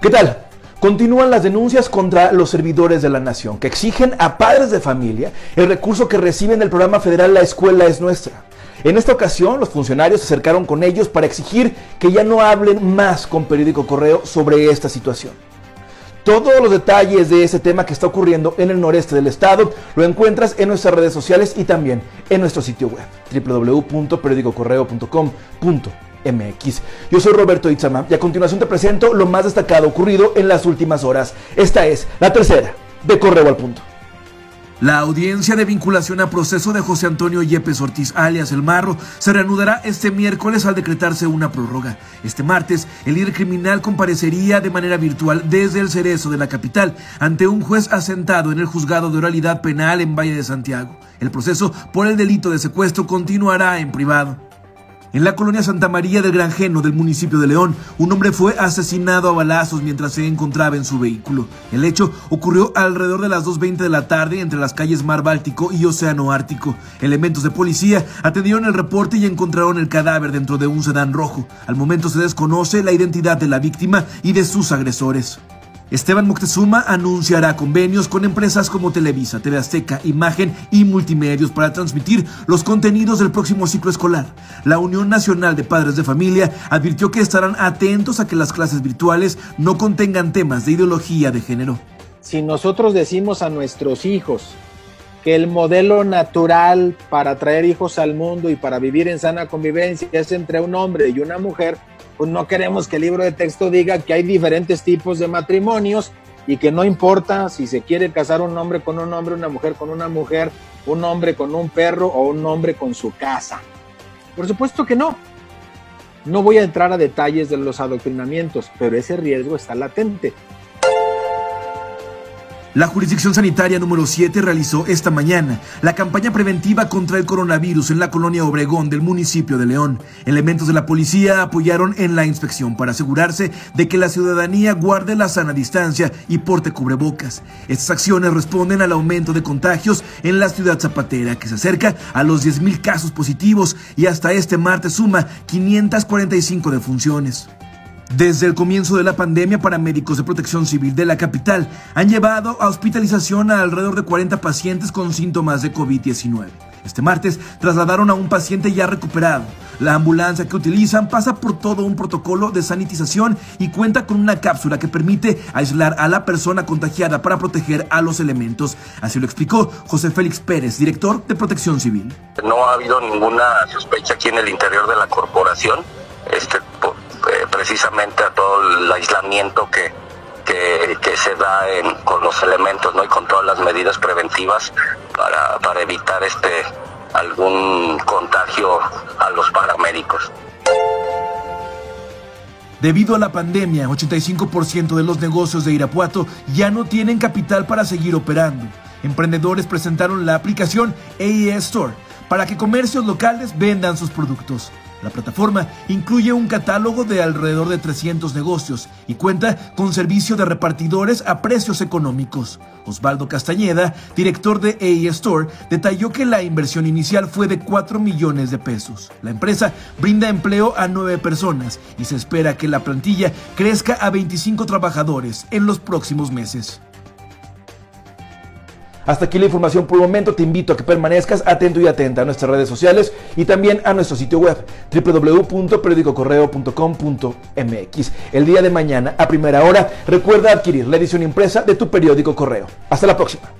¿Qué tal? Continúan las denuncias contra los servidores de la nación, que exigen a padres de familia el recurso que reciben del programa federal La Escuela es Nuestra. En esta ocasión, los funcionarios se acercaron con ellos para exigir que ya no hablen más con Periódico Correo sobre esta situación. Todos los detalles de ese tema que está ocurriendo en el noreste del estado lo encuentras en nuestras redes sociales y también en nuestro sitio web www.periodicocorreo.com.mx. MX. Yo soy Roberto Itzama y a continuación te presento lo más destacado ocurrido en las últimas horas. Esta es la tercera de Correo al Punto. La audiencia de vinculación a proceso de José Antonio Yepes Ortiz, alias El Marro, se reanudará este miércoles al decretarse una prórroga. Este martes, el líder criminal comparecería de manera virtual desde el cerezo de la capital ante un juez asentado en el juzgado de oralidad penal en Valle de Santiago. El proceso por el delito de secuestro continuará en privado. En la colonia Santa María del Granjeno del municipio de León, un hombre fue asesinado a balazos mientras se encontraba en su vehículo. El hecho ocurrió alrededor de las 2.20 de la tarde entre las calles Mar Báltico y Océano Ártico. Elementos de policía atendieron el reporte y encontraron el cadáver dentro de un sedán rojo. Al momento se desconoce la identidad de la víctima y de sus agresores. Esteban Moctezuma anunciará convenios con empresas como Televisa, TV Azteca, Imagen y Multimedios para transmitir los contenidos del próximo ciclo escolar. La Unión Nacional de Padres de Familia advirtió que estarán atentos a que las clases virtuales no contengan temas de ideología de género. Si nosotros decimos a nuestros hijos que el modelo natural para traer hijos al mundo y para vivir en sana convivencia es entre un hombre y una mujer, pues no queremos que el libro de texto diga que hay diferentes tipos de matrimonios y que no importa si se quiere casar un hombre con un hombre, una mujer con una mujer, un hombre con un perro o un hombre con su casa. Por supuesto que no. No voy a entrar a detalles de los adoctrinamientos, pero ese riesgo está latente. La jurisdicción sanitaria número 7 realizó esta mañana la campaña preventiva contra el coronavirus en la colonia Obregón del municipio de León. Elementos de la policía apoyaron en la inspección para asegurarse de que la ciudadanía guarde la sana distancia y porte cubrebocas. Estas acciones responden al aumento de contagios en la ciudad zapatera, que se acerca a los 10.000 casos positivos y hasta este martes suma 545 defunciones. Desde el comienzo de la pandemia, paramédicos de protección civil de la capital han llevado a hospitalización a alrededor de 40 pacientes con síntomas de COVID-19. Este martes trasladaron a un paciente ya recuperado. La ambulancia que utilizan pasa por todo un protocolo de sanitización y cuenta con una cápsula que permite aislar a la persona contagiada para proteger a los elementos. Así lo explicó José Félix Pérez, director de Protección Civil. No ha habido ninguna sospecha aquí en el interior de la corporación. Este, precisamente a todo el aislamiento que, que, se da con los elementos ¿no? y con todas las medidas preventivas para, para evitar este algún contagio a los paramédicos. Debido a la pandemia, 85% de los negocios de Irapuato ya no tienen capital para seguir operando. Emprendedores presentaron la aplicación AES Store para que comercios locales vendan sus productos. La plataforma incluye un catálogo de alrededor de 300 negocios y cuenta con servicio de repartidores a precios económicos. Osvaldo Castañeda, director de AE Store, detalló que la inversión inicial fue de 4 millones de pesos. La empresa brinda empleo a 9 personas y se espera que la plantilla crezca a 25 trabajadores en los próximos meses. Hasta aquí la información por el momento. Te invito a que permanezcas atento y atenta a nuestras redes sociales y también a nuestro sitio web www.periodicocorreo.com.mx. El día de mañana, a primera hora, recuerda adquirir la edición impresa de tu periódico correo. Hasta la próxima.